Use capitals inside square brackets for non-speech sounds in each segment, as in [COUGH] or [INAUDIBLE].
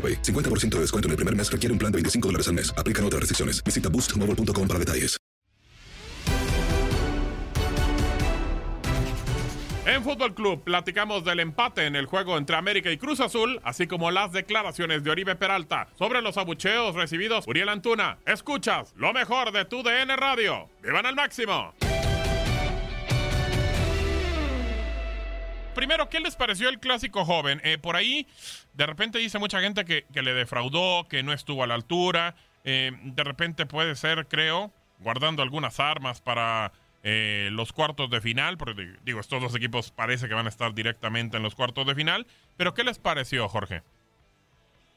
AroPay. 50% de descuento en el primer mes requiere un plan de 25 dólares al mes. Aplican otras restricciones. Visita boostmobile.com para detalles. En Fútbol Club platicamos del empate en el juego entre América y Cruz Azul, así como las declaraciones de Oribe Peralta sobre los abucheos recibidos. Uriel Antuna, escuchas lo mejor de tu DN Radio. ¡Vivan al máximo! Primero, ¿qué les pareció el clásico joven? Eh, por ahí, de repente dice mucha gente que, le defraudó, que no estuvo a la altura. Eh, de repente puede ser, creo, guardando algunas armas para eh, los cuartos de final, porque digo, estos dos equipos parece que van a estar directamente en los cuartos de final. Pero, ¿qué les pareció, Jorge?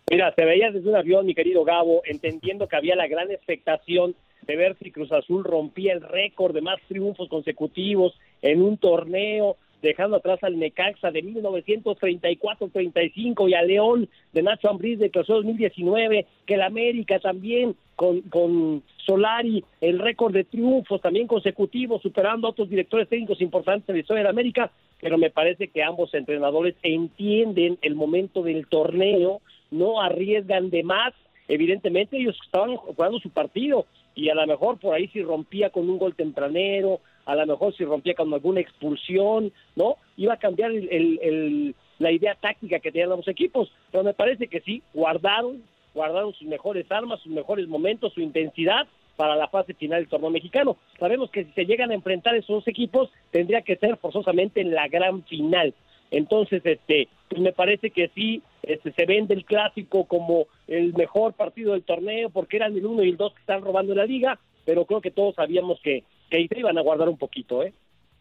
Mira, se veía desde un avión, mi querido Gabo, entendiendo que había la gran expectación de ver si Cruz Azul rompía el récord de más triunfos consecutivos en un torneo, dejando atrás al Necaxa de 1934-35 y a León de Nacho Ambriz de clausura 2019, que el América también con, con Solari, el récord de triunfos también consecutivos, superando a otros directores técnicos importantes en la historia de América, pero me parece que ambos entrenadores entienden el momento del torneo, no arriesgan de más, evidentemente ellos estaban jugando su partido y a lo mejor por ahí si rompía con un gol tempranero, a lo mejor si rompía con alguna expulsión, ¿no? Iba a cambiar el, la idea táctica que tenían los equipos, pero me parece que sí, guardaron, guardaron sus mejores armas, sus mejores momentos, su intensidad para la fase final del torneo mexicano. Sabemos que si se llegan a enfrentar esos dos equipos, tendría que ser forzosamente en la gran final. Entonces, este, pues me parece que sí, este, se vende el clásico como el mejor partido del torneo porque eran el uno y el dos que están robando la liga, pero creo que todos sabíamos que, que iban a guardar un poquito, ¿eh?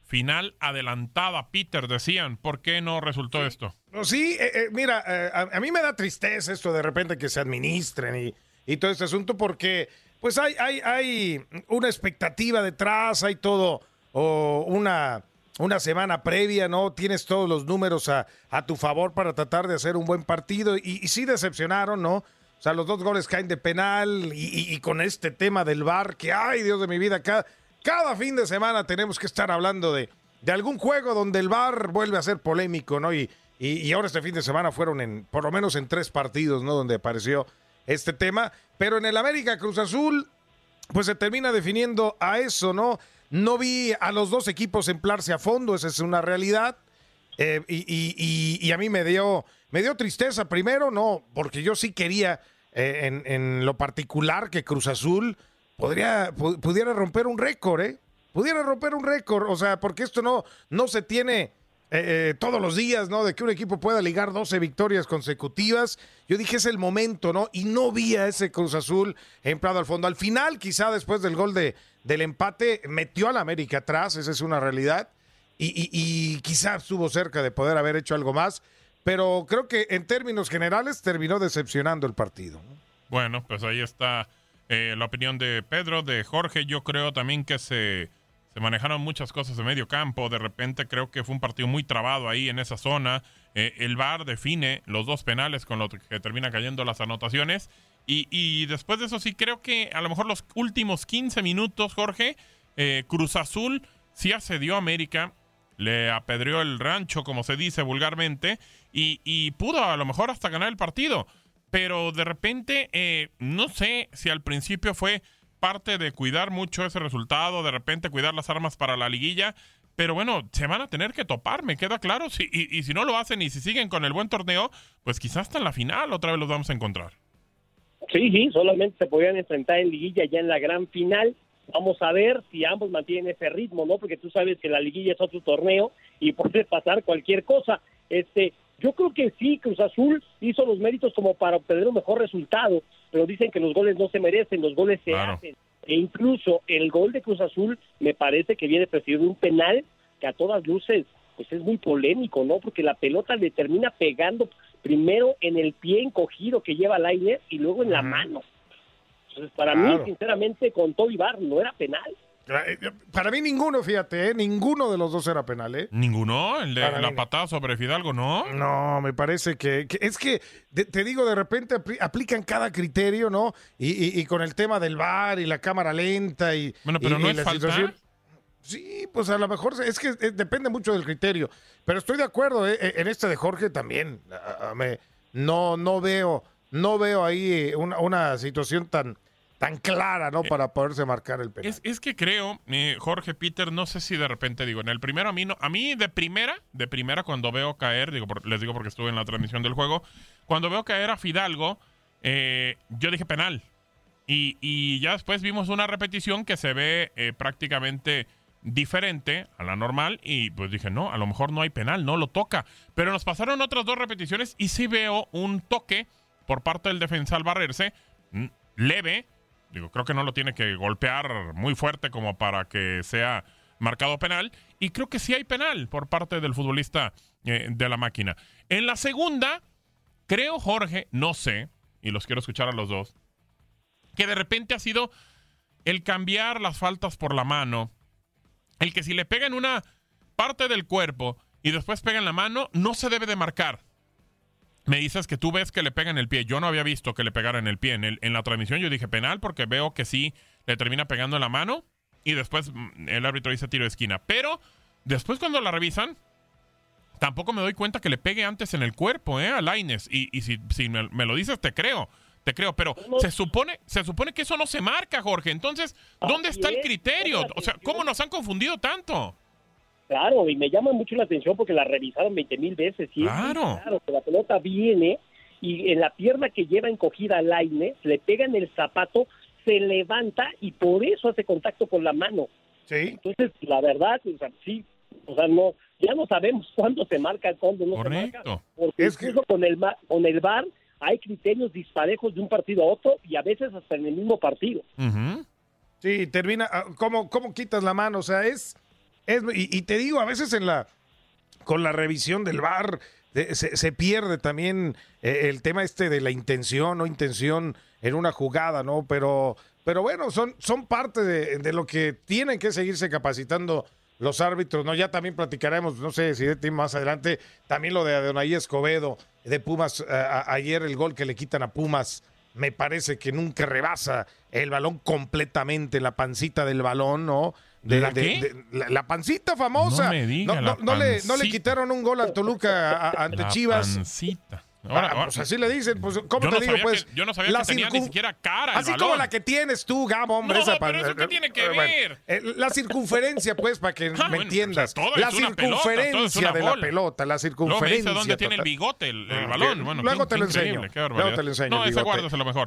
Final adelantada, Peter, decían. ¿Por qué no resultó esto? No, sí, eh, eh, mira, eh, a, a, mí me da tristeza esto de repente que se administren y, y todo este asunto porque pues hay, hay, hay una expectativa detrás, hay todo, o una, una semana previa, ¿no? Tienes todos los números a, a tu favor para tratar de hacer un buen partido y, y sí decepcionaron, ¿no? O sea, los dos goles caen de penal y, y, y, con este tema del bar, que ay, Dios de mi vida, cada, cada fin de semana tenemos que estar hablando de, de algún juego donde el bar vuelve a ser polémico, ¿no? Y, y, ahora este fin de semana fueron en, por lo menos en tres partidos, ¿no? Donde apareció este tema. Pero en el América Cruz Azul, pues se termina definiendo a eso, ¿no? No vi a los dos equipos emplarse a fondo, esa es una realidad. Eh, y, y, a mí me dio, me dio tristeza primero, no, porque yo sí quería eh, en, lo particular que Cruz Azul podría, pudiera romper un récord, ¿eh? Pudiera romper un récord, o sea, porque esto no, no se tiene eh, eh, todos los días, ¿no? De que un equipo pueda ligar 12 victorias consecutivas. Yo dije, es el momento, ¿no? Y no vi a ese Cruz Azul emplado al fondo. Al final, quizá después del gol de, del empate, metió al América atrás, esa es una realidad. Y, y, y quizá estuvo cerca de poder haber hecho algo más. Pero creo que en términos generales terminó decepcionando el partido. Bueno, pues ahí está eh, la opinión de Pedro, de Jorge. Yo creo también que se se manejaron muchas cosas de medio campo. De repente creo que fue un partido muy trabado ahí en esa zona. Eh, el VAR define los dos penales con los que terminan cayendo las anotaciones. Y, después de eso sí creo que a lo mejor los últimos 15 minutos, Jorge, eh, Cruz Azul sí accedió a América. Le apedreó el rancho, como se dice vulgarmente, y, pudo a lo mejor hasta ganar el partido. Pero de repente, eh, no sé si al principio fue parte de cuidar mucho ese resultado, de repente cuidar las armas para la liguilla. Pero bueno, se van a tener que topar, me queda claro. Si, y, si no lo hacen y si siguen con el buen torneo, pues quizás hasta en la final otra vez los vamos a encontrar. Sí, sí, solamente se podrían enfrentar en liguilla ya en la gran final. Vamos a ver si ambos mantienen ese ritmo, ¿no? Porque tú sabes que la liguilla es otro torneo y puede pasar cualquier cosa. Este, yo creo que sí, Cruz Azul hizo los méritos como para obtener un mejor resultado, pero dicen que los goles no se merecen, los goles se hacen. E incluso el gol de Cruz Azul me parece que viene presidido de un penal que a todas luces pues es muy polémico, ¿no? Porque la pelota le termina pegando primero en el pie encogido que lleva el aire y luego en la mano. Entonces, para mí, sinceramente, con todo Ibar no era penal. Eh, para mí ninguno, fíjate, ¿eh? ninguno de los dos era penal, ¿eh? ¿Ninguno? ¿El de la patada sobre Fidalgo, no? No, me parece que, es que, te digo, de repente aplican cada criterio, ¿no? Y, con el tema del bar y la cámara lenta y... Bueno, pero no es la falta. Sí, pues a lo mejor es que depende mucho del criterio. Pero estoy de acuerdo, en este de Jorge también. me, no, no veo, no veo ahí una, una situación tan tan clara, ¿no? Eh, Para poderse marcar el penal. Es, que creo, eh, Jorge Peter, no sé si de repente digo, en el primero a mí no, a mí de primera, de primera cuando veo caer, digo, les digo porque estuve en la transmisión del juego, cuando veo caer a Fidalgo, eh, yo dije penal. Y, ya después vimos una repetición que se ve prácticamente diferente a la normal y pues dije, no, a lo mejor no hay penal, no lo toca. Pero nos pasaron otras dos repeticiones y sí veo un toque por parte del defensa al barrerse, mm, leve, Digo, creo que no lo tiene que golpear muy fuerte como para que sea marcado penal. Y creo que sí hay penal por parte del futbolista eh, de la máquina. En la segunda, creo, Jorge, no sé, y los quiero escuchar a los dos, que de repente ha sido el cambiar las faltas por la mano. El que si le pega en una parte del cuerpo y después pega en la mano, no se debe de marcar me dices que tú ves que le pega en el pie. Yo no había visto que le pegara en el pie. En, el, en la transmisión yo dije penal porque veo que sí le termina pegando en la mano y después mm, el árbitro dice tiro de esquina. Pero después cuando la revisan, tampoco me doy cuenta que le pegue antes en el cuerpo, ¿eh? A Laines. Y, y si, si me, lo dices, te creo. Te creo, pero se supone, se supone que eso no se marca, Jorge. Entonces, ¿dónde está el criterio? O sea, ¿cómo nos han confundido tanto? Claro, y me llama mucho la atención porque la revisaron 20 mil veces. Y claro. claro, que la pelota viene y en la pierna que lleva encogida al aire, le pega en el zapato, se levanta y por eso hace contacto con la mano. Sí. Entonces, la verdad, o sea, sí, o sea, no, ya no sabemos [LAUGHS] cuándo se marca, cuándo no se marca. Porque es incluso con el con el VAR hay criterios disparejos de un partido a otro y a veces hasta en el mismo partido. Sí, termina, ah, ¿cómo, ¿cómo quitas la mano? O sea, es y, te digo, a veces en la con la revisión del bar se, pierde también eh, el tema este de la intención o intención en una jugada, ¿no? Pero, pero bueno, son, son parte de, lo que tienen que seguirse capacitando los árbitros, ¿no? Ya también platicaremos, no sé si de más adelante, también lo de Adonai Escobedo, de Pumas, ayer el gol que le quitan a Pumas, me parece que nunca rebasa el balón completamente, la pancita del balón, ¿no? De, ¿La, la, pancita famosa. No me diga, no, no, le, no, le, quitaron un gol al Toluca ante Chivas. Pancita. Ahora, ah, pues así le dicen, pues, ¿cómo te digo? Pues, yo no sabía que tenía ni siquiera cara. Así como la que tienes tú, Gabo, hombre. No, esa pero eso qué tiene que ver. Eh, la circunferencia, pues, para que ah, me entiendas. la circunferencia de la pelota, la circunferencia. No, me dice dónde tiene el bigote, el, balón. Bueno, luego te lo enseño. Luego te lo enseño. No, ese guardas lo mejor.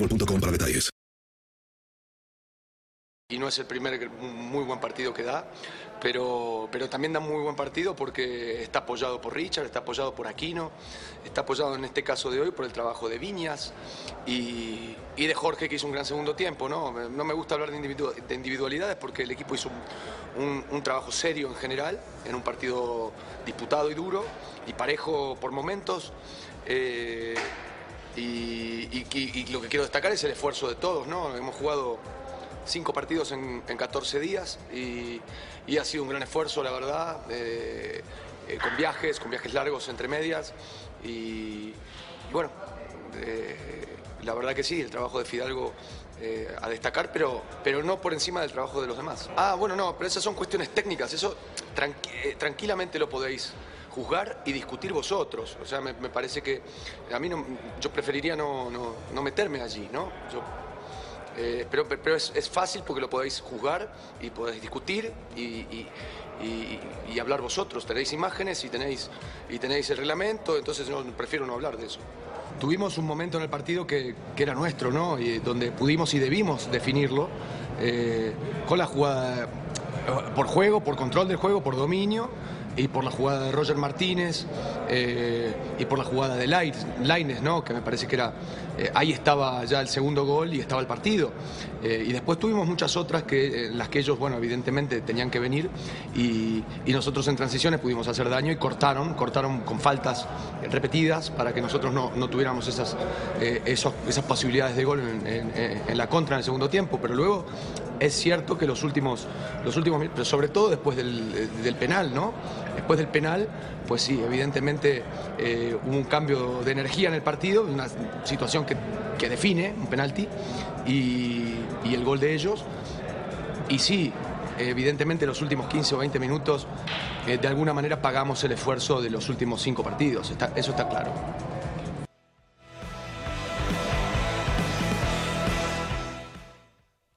para detalles. Y no es el primer muy buen partido que da, pero, pero también da muy buen partido porque está apoyado por Richard, está apoyado por Aquino, está apoyado en este caso de hoy por el trabajo de Viñas y, de Jorge que hizo un gran segundo tiempo. No, no me gusta hablar de, individu de individualidades porque el equipo hizo un, trabajo serio en general, en un partido disputado y duro y parejo por momentos. Eh, y, lo que quiero destacar es el esfuerzo de todos, ¿no? Hemos jugado cinco partidos en, en 14 días y, ha sido un gran esfuerzo, la verdad, eh, eh, con viajes, con viajes largos entre medias y, bueno, eh, la verdad que sí, el trabajo de Fidalgo a destacar, pero, pero no por encima del trabajo de los demás. Ah, bueno, no, pero esas son cuestiones técnicas, eso tranqui tranquilamente lo podéis juzgar y discutir vosotros. O sea, me, parece que a mí no, yo preferiría no, no, no meterme allí, ¿no? Yo, eh, pero es, es, fácil porque lo podéis juzgar y podéis discutir y, y, hablar vosotros. Tenéis imágenes y tenéis, y tenéis el reglamento, entonces no, prefiero no hablar de eso. Tuvimos un momento en el partido que, que era nuestro, ¿no? Y donde pudimos y debimos definirlo eh, con la jugada por juego, por control del juego, por dominio y por la jugada de Roger Martínez eh, y por la jugada de Laines, ¿no? que me parece que era eh, ahí estaba ya el segundo gol y estaba el partido. Eh, y después tuvimos muchas otras que en las que ellos, bueno, evidentemente tenían que venir y, nosotros en transiciones pudimos hacer daño y cortaron, cortaron con faltas repetidas para que nosotros no, no tuviéramos esas, esos, esas posibilidades de gol en, la contra en el segundo tiempo. Pero luego es cierto que los últimos, los últimos pero sobre todo después del penal, ¿no? Después del penal, pues sí, evidentemente eh, hubo un cambio de energía en el partido, una situación que, que define un penalti y, el gol de ellos. Y sí, evidentemente los últimos 15 o 20 minutos, eh, de alguna manera pagamos el esfuerzo de los últimos cinco partidos, eso está claro.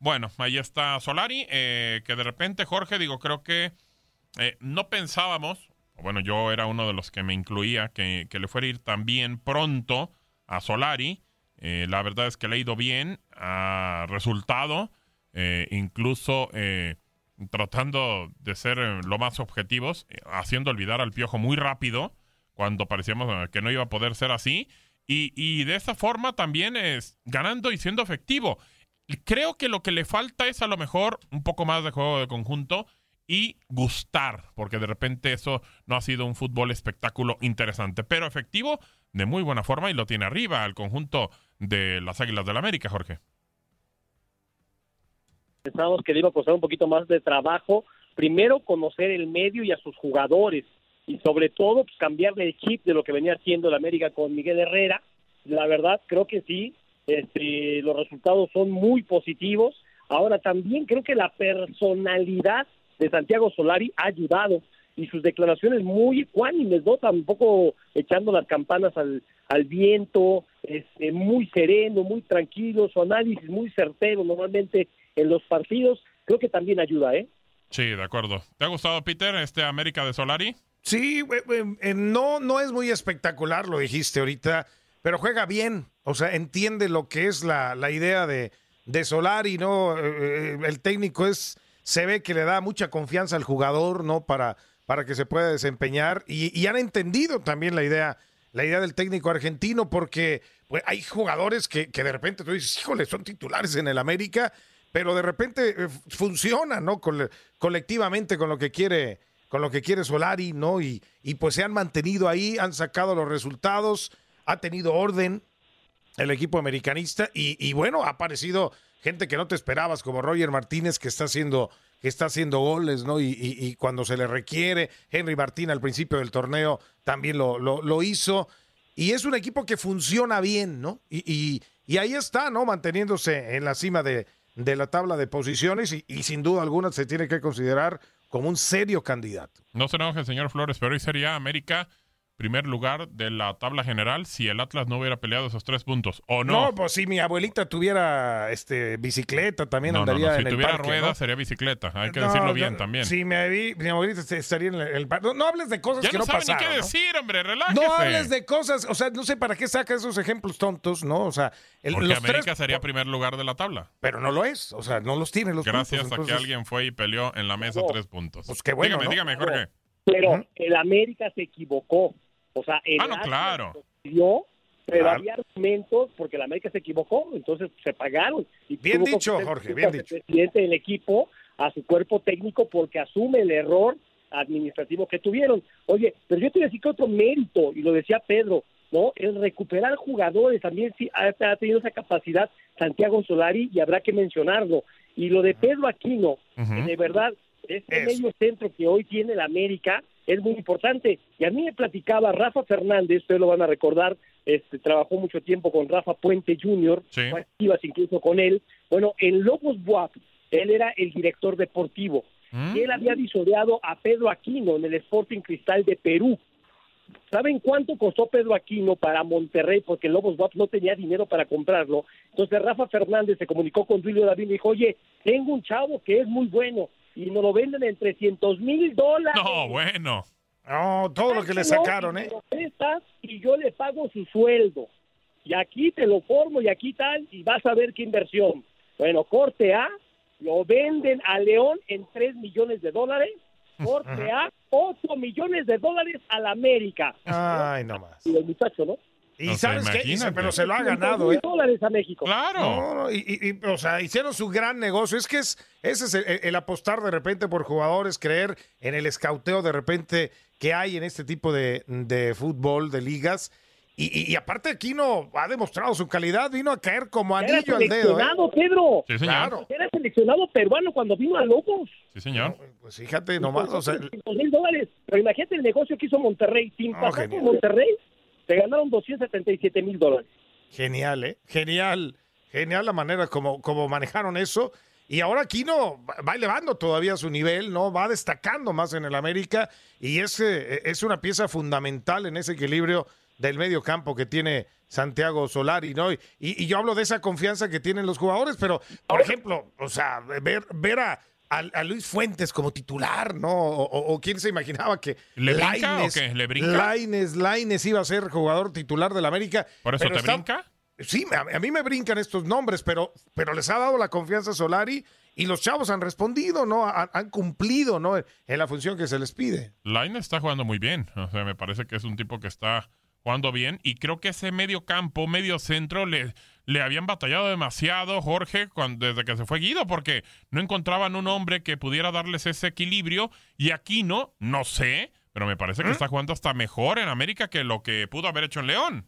Bueno, ahí está Solari, eh, que de repente, Jorge, digo, creo que eh, no pensábamos, bueno, yo era uno de los que me incluía, que, que le fuera a ir tan bien pronto a Solari. Eh, la verdad es que le ha ido bien, ha resultado, eh, incluso tratando de ser lo más objetivos, haciendo olvidar al piojo muy rápido, cuando parecíamos que no iba a poder ser así. Y, y de esa forma también es ganando y siendo efectivo creo que lo que le falta es a lo mejor un poco más de juego de conjunto y gustar, porque de repente eso no ha sido un fútbol espectáculo interesante, pero efectivo, de muy buena forma y lo tiene arriba al conjunto de las Águilas del América, Jorge. Pensábamos que le iba a costar un poquito más de trabajo, primero conocer el medio y a sus jugadores, y sobre todo pues, cambiarle el chip de lo que venía haciendo la América con Miguel Herrera. La verdad, creo que sí, este, los resultados son muy positivos. Ahora también creo que la personalidad de Santiago Solari ha ayudado y sus declaraciones muy ecuánimes, ¿no? Tampoco echando las campanas al, al viento, este, muy sereno, muy tranquilo, su análisis muy certero normalmente en los partidos, creo que también ayuda, ¿eh? Sí, de acuerdo. ¿Te ha gustado, Peter, este América de Solari? Sí, eh, no, no es muy espectacular, lo dijiste ahorita, pero juega bien, o sea, entiende lo que es la, la idea de, de Solari, ¿no? Eh, el técnico es se ve que le da mucha confianza al jugador, ¿no? Para, para que se pueda desempeñar. Y, han entendido también la idea, la idea del técnico argentino, porque pues, hay jugadores que, que de repente tú dices, híjole, son titulares en el América, pero de repente eh, funcionan, ¿no? colectivamente con lo que quiere, con lo que quiere Solari, ¿no? Y, y pues se han mantenido ahí, han sacado los resultados, ha tenido orden el equipo americanista y, y bueno, ha aparecido gente que no te esperabas, como Roger Martínez, que está haciendo, que está haciendo goles, ¿no? Y, cuando se le requiere, Henry Martín al principio del torneo también lo, lo, hizo. Y es un equipo que funciona bien, ¿no? Y, y ahí está, ¿no? Manteniéndose en la cima de, de la tabla de posiciones y, sin duda alguna se tiene que considerar como un serio candidato. No se enoje, señor Flores, pero hoy sería América primer lugar de la tabla general si el Atlas no hubiera peleado esos tres puntos, ¿o no? No, pues si mi abuelita tuviera este bicicleta, también andaría no, Si tuviera ruedas, sería bicicleta, hay que decirlo bien también. Si mi, abuelita estaría en el parque. No, hables de cosas que no, pasaron. Ya no qué decir, hombre, relájese. No hables de cosas, o sea, no sé para qué saca esos ejemplos tontos, ¿no? O sea, el, Porque América sería primer lugar de la tabla. Pero no lo es, o sea, no los tiene los Gracias a que alguien fue y peleó en la mesa tres puntos. Pues qué bueno, Dígame, dígame, Jorge. Pero el América se equivocó o sea, el ah, claro. pero había argumentos porque la América se equivocó, entonces se pagaron. Y bien dicho, Jorge, bien dicho. El presidente del equipo a su cuerpo técnico porque asume el error administrativo que tuvieron. Oye, pero yo te voy a decir que otro mérito, y lo decía Pedro, ¿no? El recuperar jugadores también sí ha, tenido esa capacidad Santiago Solari y habrá que mencionarlo. Y lo de Pedro Aquino, de verdad, este medio centro que hoy tiene la América, es muy importante. Y a mí me platicaba Rafa Fernández, ustedes lo van a recordar, este, trabajó mucho tiempo con Rafa Puente Jr., activas incluso con él. Bueno, en Lobos Buap, él era el director deportivo. Y él había disoreado a Pedro Aquino en el Sporting Cristal de Perú. ¿Saben cuánto costó Pedro Aquino para Monterrey? Porque Lobos Buap no tenía dinero para comprarlo. Entonces Rafa Fernández se comunicó con Julio David y dijo, oye, tengo un chavo que es muy bueno y nos lo venden en 300 mil dólares. No, bueno. No, todo lo que le sacaron, ¿eh? y yo le pago su sueldo. Y aquí te lo formo y aquí tal, y vas a ver qué inversión. Bueno, corte A, lo venden a León en 3 millones de dólares. Corte A, 8 millones de dólares a la América. Ay, no más. Y el muchacho, ¿no? Y sabes qué, pero se lo ha ganado, ¿eh? dólares a México. Claro. y, o sea, hicieron su gran negocio. Es que es, ese es el, apostar de repente por jugadores, creer en el escauteo de repente que hay en este tipo de, de fútbol, de ligas. Y, aparte Aquino ha demostrado su calidad, vino a caer como anillo al dedo. ¿eh? Pedro. Sí, señor. Era seleccionado peruano cuando vino a Lobos. Sí, señor. pues fíjate nomás. O sea, mil dólares. Pero imagínate el negocio que hizo Monterrey. Sin pasar por Monterrey, se ganaron 277 mil dólares. Genial, ¿eh? Genial. Genial la manera como, como manejaron eso. Y ahora Aquino va elevando todavía su nivel, ¿no? Va destacando más en el América y es, es una pieza fundamental en ese equilibrio del medio campo que tiene Santiago Solari, ¿no? Y, y, yo hablo de esa confianza que tienen los jugadores, pero, por ejemplo, o sea, ver, ver a, a, Luis Fuentes como titular, ¿no? O, quién se imaginaba que ¿Le brinca o qué? ¿Le brinca? Laines, iba a ser jugador titular del América. ¿Por eso te brinca? Sí, a, mí me brincan estos nombres, pero, pero les ha dado la confianza Solari y los chavos han respondido, ¿no? Han, cumplido, ¿no? En la función que se les pide. Laines está jugando muy bien. O sea, me parece que es un tipo que está jugando bien y creo que ese medio campo, medio centro le, le habían batallado demasiado, Jorge, cuando, desde que se fue Guido, porque no encontraban un hombre que pudiera darles ese equilibrio. Y aquí no, no sé, pero me parece que está jugando hasta mejor en América que lo que pudo haber hecho en León.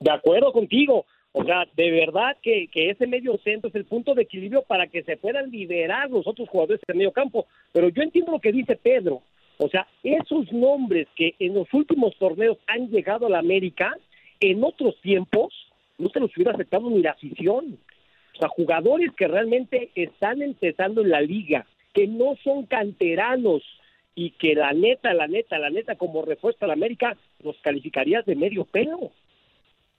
De acuerdo contigo. O sea, de verdad que, que ese medio centro es el punto de equilibrio para que se puedan liberar los otros jugadores del medio campo. Pero yo entiendo lo que dice Pedro. O sea, esos nombres que en los últimos torneos han llegado a la América, en otros tiempos no se los hubiera aceptado ni la afición. O sea, jugadores que realmente están empezando en la liga, que no son canteranos y que la neta, la neta, la neta, como refuerzo a la América, los calificarías de medio pelo.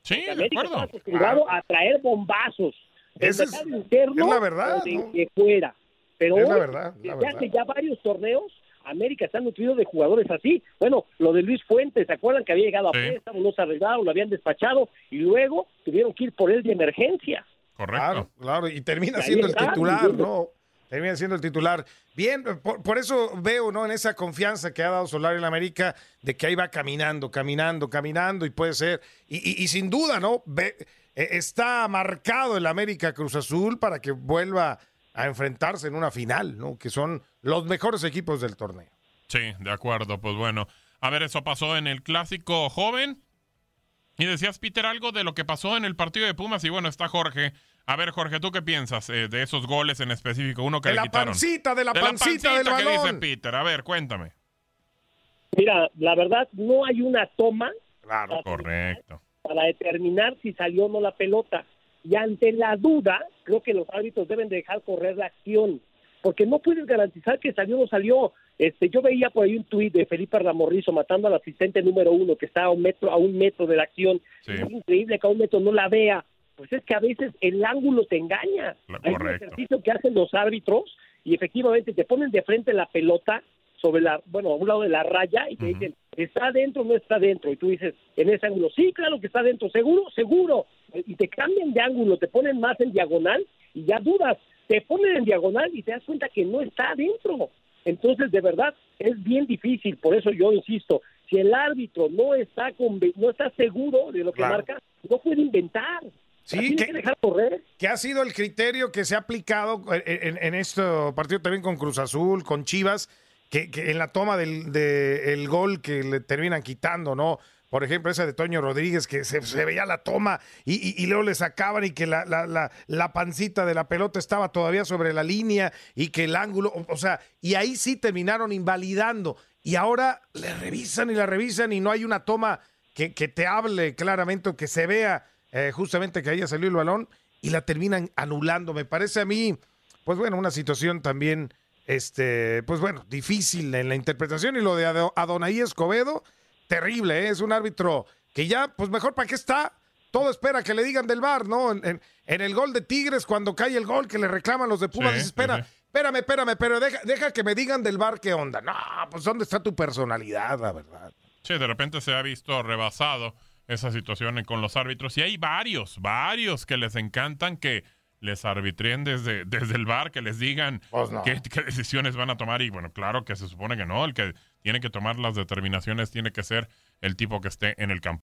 Sí, de América está acostumbrado a traer bombazos. Esa es, interno es la verdad, o de, ¿no? de fuera. Pero Es la verdad, la desde verdad. hace ya varios torneos, América está nutrido de jugadores así. Bueno, lo de Luis Fuentes, ¿se acuerdan que había llegado a Sí. préstamo, no se arreglaron, lo habían despachado y luego tuvieron que ir por él de emergencia? Correcto. Claro, claro, y termina siendo el titular. ¿no? Termina siendo el titular. Bien, por, por eso veo, ¿no? En esa confianza que ha dado Solar en América, de que ahí va caminando, caminando, caminando, y puede ser. Y, y- y sin duda, ¿no? Ve- eh, está marcado el América Cruz Azul para que vuelva a enfrentarse en una final, ¿no? Que son los mejores equipos del torneo. Sí, de acuerdo, pues bueno. A ver, eso pasó en el clásico joven. Y decías, Peter, algo de lo que pasó en el partido de Pumas. Y bueno, está Jorge. A ver, Jorge, ¿tú qué piensas eh, de esos goles en específico? Uno que De le la quitaron. pancita, de la De pancita del que dice balón. Peter. A ver, cuéntame. Mira, la verdad, no hay una toma Claro. Correcto. para determinar si salió o no la pelota. Y ante la duda, creo que los árbitros deben dejar correr la acción, porque no puedes garantizar que salió o no salió. Este, yo veía por ahí un tuit de Felipe Ramorrizo matando al asistente número uno que está a un metro, a un metro de la acción. Sí. Es increíble que a un metro no la vea. Pues es que a veces el ángulo te engaña. Hay un ejercicio que hacen los árbitros y efectivamente te ponen de frente la pelota sobre la, bueno, a un lado de la raya y te dicen, ¿está adentro o no está adentro? Y tú dices, en ese ángulo, sí, claro que está adentro, seguro, seguro. Y te cambian de ángulo, te ponen más en diagonal y ya dudas. Te ponen en diagonal y te das cuenta que no está adentro. Entonces, de verdad, es bien difícil. Por eso yo insisto, si el árbitro no está no está seguro de lo que Claro. marca, no puede inventar. Sí, que dejar correr. que ha sido el criterio que se ha aplicado en, en- en este partido también con Cruz Azul, con Chivas, que, que en la toma del de el gol que le terminan quitando, ¿no? Por ejemplo, esa de Toño Rodríguez, que se, se veía la toma y, y- luego le sacaban y que la, la- la- pancita de la pelota estaba todavía sobre la línea y que el ángulo, o, sea, y ahí sí terminaron invalidando. Y ahora le revisan y la revisan y no hay una toma que, que te hable claramente o que se vea eh, justamente que ahí salió el balón y la terminan anulando. Me parece a mí, pues bueno, una situación también, este, pues bueno, difícil en la interpretación y lo de Ado- Adonai Escobedo, terrible, ¿eh? es un árbitro que ya, pues mejor para qué está. Todo espera que le digan del bar, ¿no? En, en- en el gol de Tigres, cuando cae el gol que le reclaman los de Pumas, Sí, dice, espera, sí, sí. espérame, espérame, pero deja, deja que me digan del bar qué onda. No, pues ¿dónde está tu personalidad, la verdad? Sí, de repente se ha visto rebasado esa situación con los árbitros. Y hay varios, varios que les encantan que les arbitren desde, desde el bar, que les digan Pues no. qué, qué decisiones van a tomar. Y bueno, claro que se supone que no. El que tiene que tomar las determinaciones tiene que ser el tipo que esté en el campo.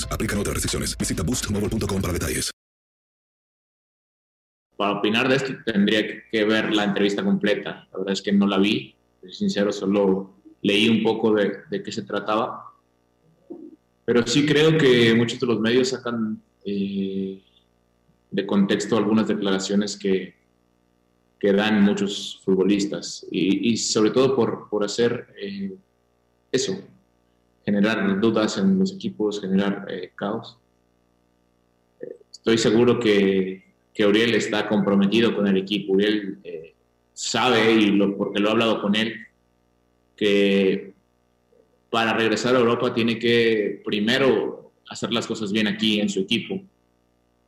Aplican otras restricciones. Visita boostmobile.com para detalles. Para opinar de esto tendría que ver la entrevista completa. La verdad es que no la vi. Soy sincero, solo leí un poco de, de qué se trataba. Pero sí creo que muchos de los medios sacan eh, de contexto algunas declaraciones que, que dan muchos futbolistas y, y sobre todo por, por hacer eh, eso, generar dudas en los equipos, generar eh, caos. Estoy seguro que, que Uriel está comprometido con el equipo. Uriel eh, sabe, y lo, porque lo he hablado con él, que para regresar a Europa tiene que primero hacer las cosas bien aquí en su equipo.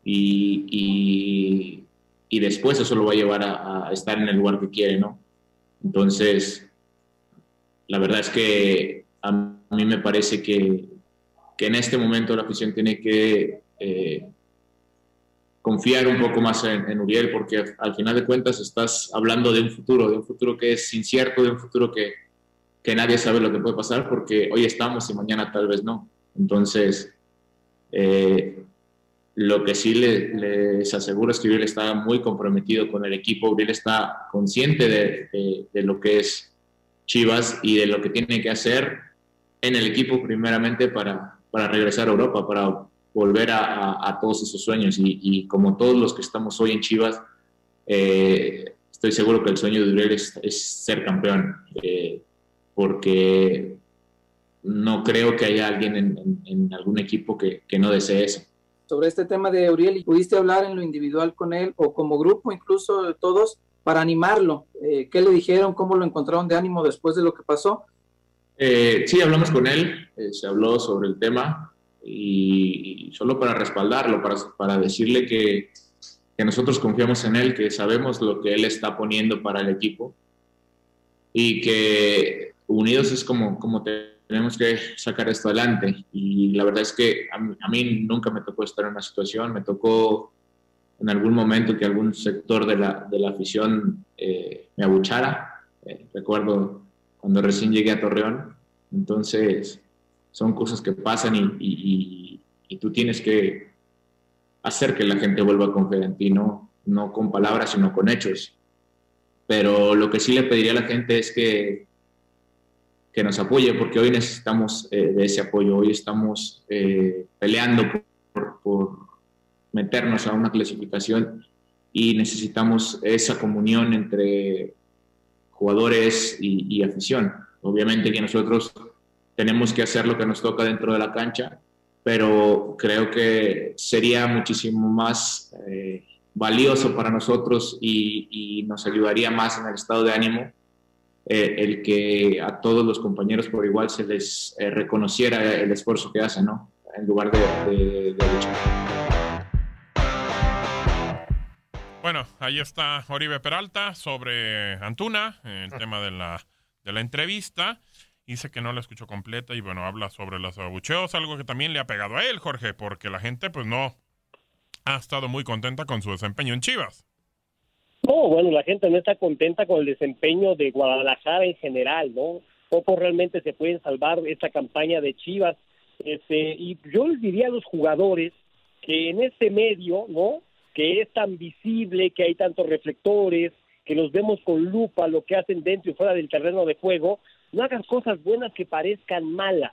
Y, y, y después eso lo va a llevar a, a, estar en el lugar que quiere, ¿no? Entonces, la verdad es que a mí me parece que, que en este momento la afición tiene que eh, confiar un poco más en, Uriel, porque al final de cuentas estás hablando de un futuro, de un futuro que es incierto, de un futuro que, que nadie sabe lo que puede pasar, porque hoy estamos y mañana tal vez no. Entonces, eh, lo que sí le, les aseguro es que Uriel está muy comprometido con el equipo, Uriel está consciente de, de lo que es Chivas y de lo que tiene que hacer en el equipo primeramente para, para regresar a Europa, para volver a, todos esos sueños. Y, como todos los que estamos hoy en Chivas, eh, estoy seguro que el sueño de Uriel es, ser campeón, eh, porque no creo que haya alguien en, algún equipo que, que, no desee eso. Sobre este tema de Uriel, ¿pudiste hablar en lo individual con él o como grupo incluso todos para animarlo? Eh, ¿Qué le dijeron? ¿Cómo lo encontraron de ánimo después de lo que pasó? Eh, sí, hablamos con él, eh, se habló sobre el tema y, y solo para respaldarlo, para, para decirle que, que, nosotros confiamos en él, que sabemos lo que él está poniendo para el equipo y que unidos es como, como tenemos que sacar esto adelante. Y la verdad es que a mí, a mí nunca me tocó estar en una situación, me tocó en algún momento que algún sector de la, de la afición eh, me abuchara. Eh, recuerdo cuando recién llegué a Torreón. Entonces, son cosas que pasan y, tú tienes que hacer que la gente vuelva a confiar en ti, no, con palabras, sino con hechos. Pero lo que sí le pediría a la gente es que, que nos apoye, porque hoy necesitamos eh, de ese apoyo, hoy estamos eh, peleando por, por meternos a una clasificación y necesitamos esa comunión entre jugadores y, y, afición. Obviamente que nosotros tenemos que hacer lo que nos toca dentro de la cancha, pero creo que sería muchísimo más eh, valioso para nosotros y, y, nos ayudaría más en el estado de ánimo eh, el que a todos los compañeros por igual se les eh, reconociera el esfuerzo que hacen, ¿no? En lugar de, de, de luchar. Bueno, ahí está Oribe Peralta sobre Antuna, el tema de la, de la entrevista. Dice que no la escuchó completa y bueno, habla sobre los abucheos, algo que también le ha pegado a él, Jorge, porque la gente pues no ha estado muy contenta con su desempeño en Chivas. No, bueno, la gente no está contenta con el desempeño de Guadalajara en general, ¿no? Poco realmente se pueden salvar esta campaña de Chivas. Este, y yo les diría a los jugadores que en este medio, ¿no? que es tan visible, que hay tantos reflectores, que los vemos con lupa lo que hacen dentro y fuera del terreno de juego, no hagan cosas buenas que parezcan malas.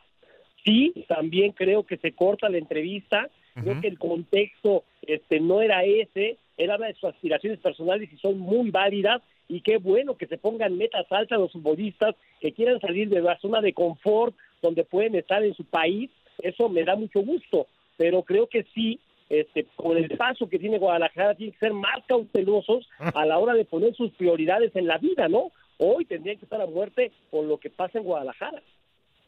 Sí, también creo que se corta la entrevista, uh -huh. creo que el contexto este no era ese, él habla de sus aspiraciones personales y son muy válidas y qué bueno que se pongan metas altas los futbolistas que quieran salir de la zona de confort donde pueden estar en su país, eso me da mucho gusto, pero creo que sí, este, con el paso que tiene Guadalajara, tiene que ser más cautelosos a la hora de poner sus prioridades en la vida, ¿no? Hoy tendrían que estar a muerte con lo que pasa en Guadalajara.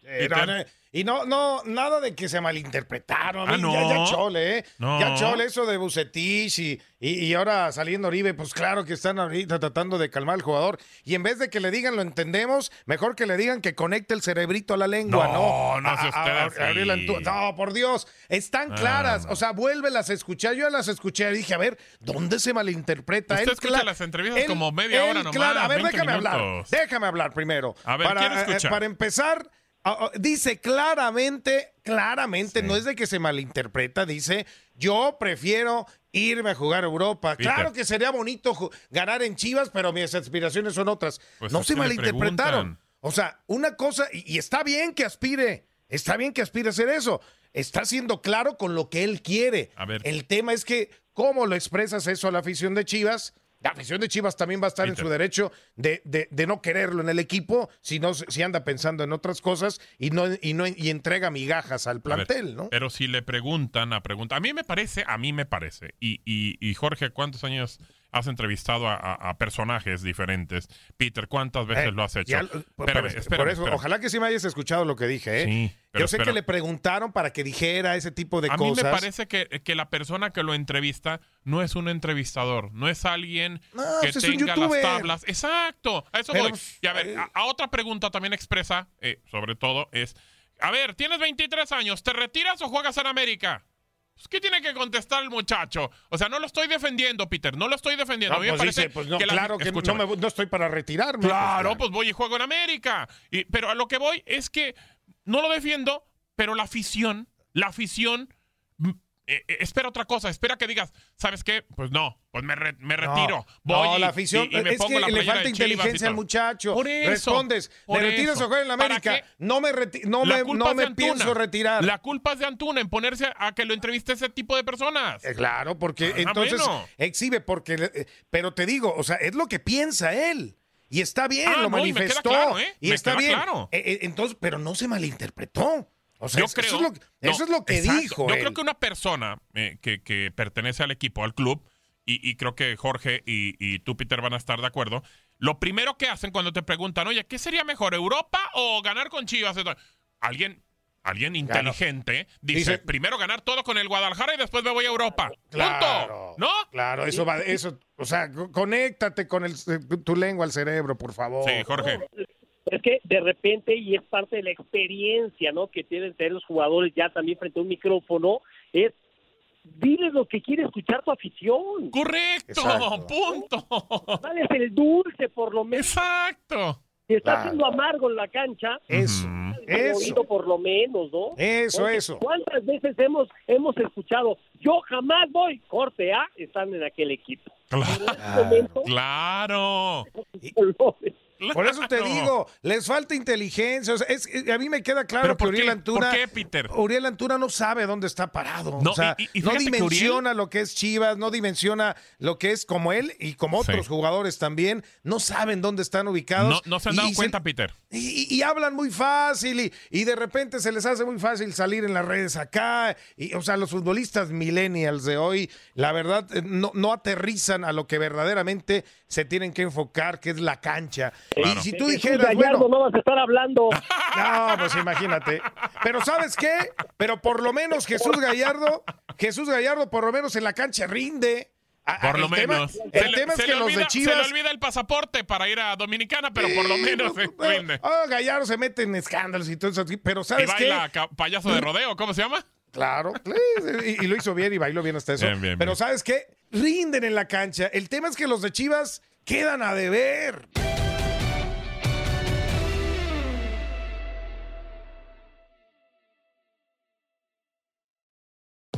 Eh, no, y no, no, nada de que se malinterpretaron. Ah, Ya- no. ya, chole, ¿eh? No. Ya chole eso de Bucetich y, y, y ahora saliendo Oribe, pues claro que están ahorita tratando de calmar al jugador. Y en vez de que le digan lo entendemos, mejor que le digan que conecte el cerebrito a la lengua, No, ¿no? no a- usted No, por Dios, están Ah, claras. no. O sea, vuélvelas a escuchar. Yo ya las escuché y dije, a ver, ¿dónde se malinterpreta? Usted Él escucha las entrevistas él- como media él hora nomás, clara- A ver, 20 déjame hablar. Déjame hablar primero. A ver, para, eh, para empezar, dice claramente, claramente, no es de que se malinterpreta, dice, yo prefiero irme a jugar a Europa. Peter. Claro que sería bonito ganar en Chivas, pero mis aspiraciones son otras. Pues no se malinterpretaron. O sea, una cosa, y, y está bien que aspire, está bien que aspire a hacer eso. Está siendo claro con lo que él quiere. A ver. El tema es que, ¿cómo lo expresas eso a la afición de Chivas? La afición de Chivas también va a estar en su derecho de, de- de no quererlo en el equipo si no si anda pensando en otras cosas y no y no y entrega migajas al ver, plantel, ¿no? Pero si le preguntan a pregunta, a mí me parece, a mí me parece, y, y, y Jorge, ¿cuántos años has entrevistado a, a- a personajes diferentes? Peter, ¿cuántas veces Eh, lo has hecho? ya, Espérame, por- espérame, por eso, ojalá que sí me hayas escuchado lo que dije, ¿eh? Sí, Yo sé espera. que le preguntaron para que dijera ese tipo de a mí cosas. me parece que, que la persona que lo entrevista no es un entrevistador, no es alguien No, que pues es tenga las tablas. Exacto, a eso Pero, voy. pues, Y a ver, a, a otra pregunta también expresa, eh, sobre todo, es, a ver, tienes 23 años, ¿te retiras o juegas en América? Pues, ¿Qué tiene que contestar el muchacho? O sea, no lo estoy defendiendo, Peter, no lo estoy defendiendo. No, a mí me pues parece dice, pues no, que la- claro que no, escúchame. me- no estoy para retirarme. Claro, pues voy y juego en América. Y- pero a lo que voy es que no lo defiendo, pero la afición, la afición eh, eh, espera otra cosa, espera que digas, ¿sabes qué? Pues no, pues me, re- me No, retiro. Voy no, y- la afición, y, y me es pongo que la le falta inteligencia al muchacho. Por eso, Respondes, por ¿me retiras o juegas en ¿Para América? qué? No me, no La me, no me pienso retirar. La culpa es de Antuna en ponerse a que lo entreviste ese tipo de personas. Eh, Claro, porque Ah, entonces bueno. exhibe, porque, eh, pero te digo, o sea, es lo que piensa él. Y está bien, Ah, lo no, y me queda manifestó. claro, ¿eh? Y está bien. claro. Entonces, pero no se malinterpretó. O sea, yo es- creo, eso, es lo, que- no, eso es lo que exacto. dijo. Yo él. creo que una persona eh, que, que pertenece al equipo, al club, y, y creo que Jorge y, y tú, Peter, van a estar de acuerdo. Lo primero que hacen cuando te preguntan, oye, ¿qué sería mejor, Europa o ganar con Chivas? Alguien, alguien inteligente dice, Dice- primero ganar todo con el Guadalajara y después me voy a Europa. Claro, Punto. ¿No? Claro, eso va, eso, o sea, co- conéctate con el, tu lengua al cerebro, por favor. Sí, Jorge. Es que de repente, y es parte de la experiencia, ¿no? Que tienen tener los jugadores ya también frente a un micrófono, es diles lo que quiere escuchar tu afición. Correcto, Exacto. punto. Dales el dulce, por lo menos. Exacto. Si está Claro. siendo amargo en la cancha, Eso, eso. por lo menos, ¿no? Eso, Porque eso. ¿Cuántas veces hemos hemos escuchado, yo jamás voy, corte A, están en aquel equipo? Claro. Claro. [LAUGHS] [LAUGHS] Por eso te digo, les falta inteligencia. o sea, es- a mí me queda claro ¿Pero que Uriel qué? Antuna. ¿Por qué, Peter? Uriel Antuna no sabe dónde está parado. No, o sea, y- y- y no fíjate que dimensiona lo que es Chivas, no dimensiona lo que es como él y como otros Sí. jugadores también. No saben dónde están ubicados. No, no se han dado se- cuenta, Peter. y, y hablan muy fácil y, de repente se les hace muy fácil salir en las redes acá. Y, o sea, los futbolistas millennials de hoy, la verdad, eh, no, no aterrizan a lo que verdaderamente se tienen que enfocar, que es la cancha. Y si tú dijeras, Gallardo bueno, no vas a estar hablando. [LAUGHS] no, pues imagínate. Pero ¿sabes qué? Pero por lo menos Jesús Gallardo, Jesús Gallardo por lo menos en la cancha rinde. A- Por lo tema- menos. el se le, tema es que los olvida, de se le Chivas... olvida el pasaporte para ir a Dominicana, pero por lo menos se rinde. Ah, Gallardo se mete en escándalos y todo eso, así, pero Y ¿sabes qué? baila ca- payaso de rodeo, ¿cómo se llama? Claro, y, y lo hizo bien y bailó bien hasta eso. Bien, bien, Pero bien. ¿sabes qué? Rinden en la cancha. El tema es que los de Chivas quedan a deber.